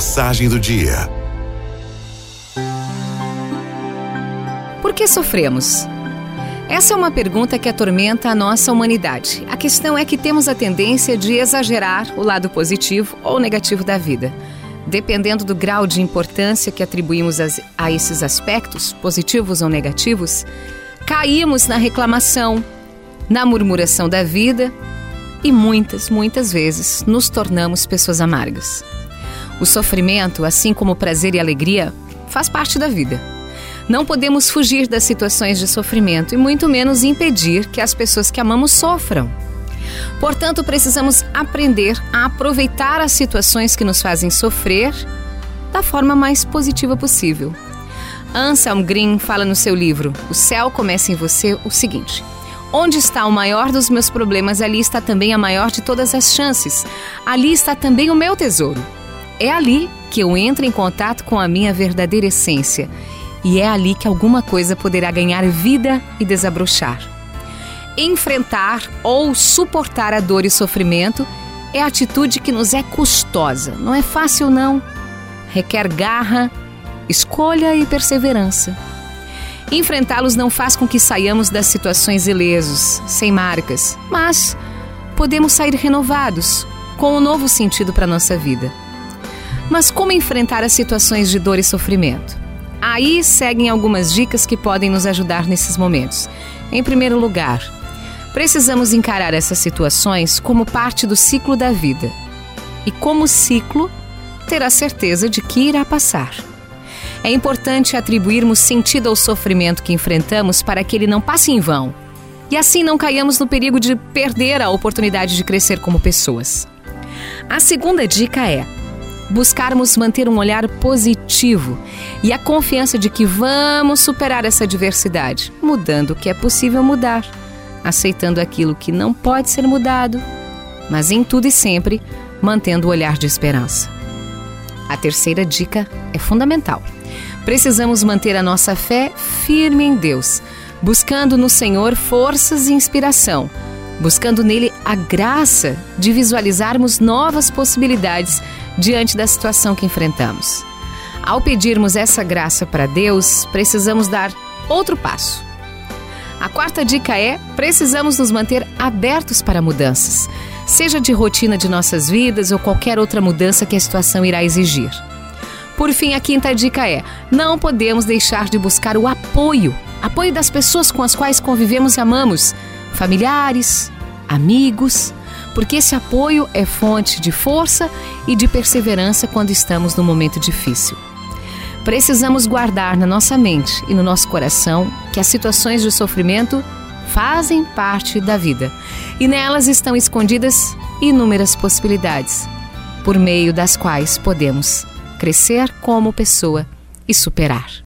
Mensagem do dia. Por que sofremos? Essa é uma pergunta que atormenta a nossa humanidade. A questão é que temos a tendência de exagerar o lado positivo ou negativo da vida. Dependendo do grau de importância que atribuímos a esses aspectos, positivos ou negativos, caímos na reclamação, na murmuração da vida e muitas, muitas vezes nos tornamos pessoas amargas. O sofrimento, assim como o prazer e alegria, faz parte da vida. Não podemos fugir das situações de sofrimento e muito menos impedir que as pessoas que amamos sofram. Portanto, precisamos aprender a aproveitar as situações que nos fazem sofrer da forma mais positiva possível. Anselm Green fala no seu livro O Céu Começa em Você o seguinte: Onde está o maior dos meus problemas, ali está também a maior de todas as chances. Ali está também o meu tesouro. É ali que eu entro em contato com a minha verdadeira essência. E é ali que alguma coisa poderá ganhar vida e desabrochar. Enfrentar ou suportar a dor e sofrimento é atitude que nos é custosa. Não é fácil, não. Requer garra, escolha e perseverança. Enfrentá-los não faz com que saiamos das situações ilesos, sem marcas, mas podemos sair renovados, com um novo sentido para nossa vida. Mas como enfrentar as situações de dor e sofrimento? Aí seguem algumas dicas que podem nos ajudar nesses momentos. Em primeiro lugar, precisamos encarar essas situações como parte do ciclo da vida. E como ciclo, ter a certeza de que irá passar. É importante atribuirmos sentido ao sofrimento que enfrentamos para que ele não passe em vão e assim não caiamos no perigo de perder a oportunidade de crescer como pessoas. A segunda dica é: buscarmos manter um olhar positivo e a confiança de que vamos superar essa adversidade, mudando o que é possível mudar, aceitando aquilo que não pode ser mudado, mas em tudo e sempre mantendo o olhar de esperança. A terceira dica é fundamental. Precisamos manter a nossa fé firme em Deus, buscando no Senhor forças e inspiração, buscando nele a graça de visualizarmos novas possibilidades diante da situação que enfrentamos. Ao pedirmos essa graça para Deus, precisamos dar outro passo. A quarta dica é: precisamos nos manter abertos para mudanças, seja de rotina de nossas vidas ou qualquer outra mudança que a situação irá exigir. Por fim, a quinta dica é: não podemos deixar de buscar o apoio apoio das pessoas com as quais convivemos e amamos, familiares, amigos, porque esse apoio é fonte de força e de perseverança quando estamos num momento difícil. Precisamos guardar na nossa mente e no nosso coração que as situações de sofrimento fazem parte da vida e nelas estão escondidas inúmeras possibilidades, por meio das quais podemos crescer como pessoa e superar.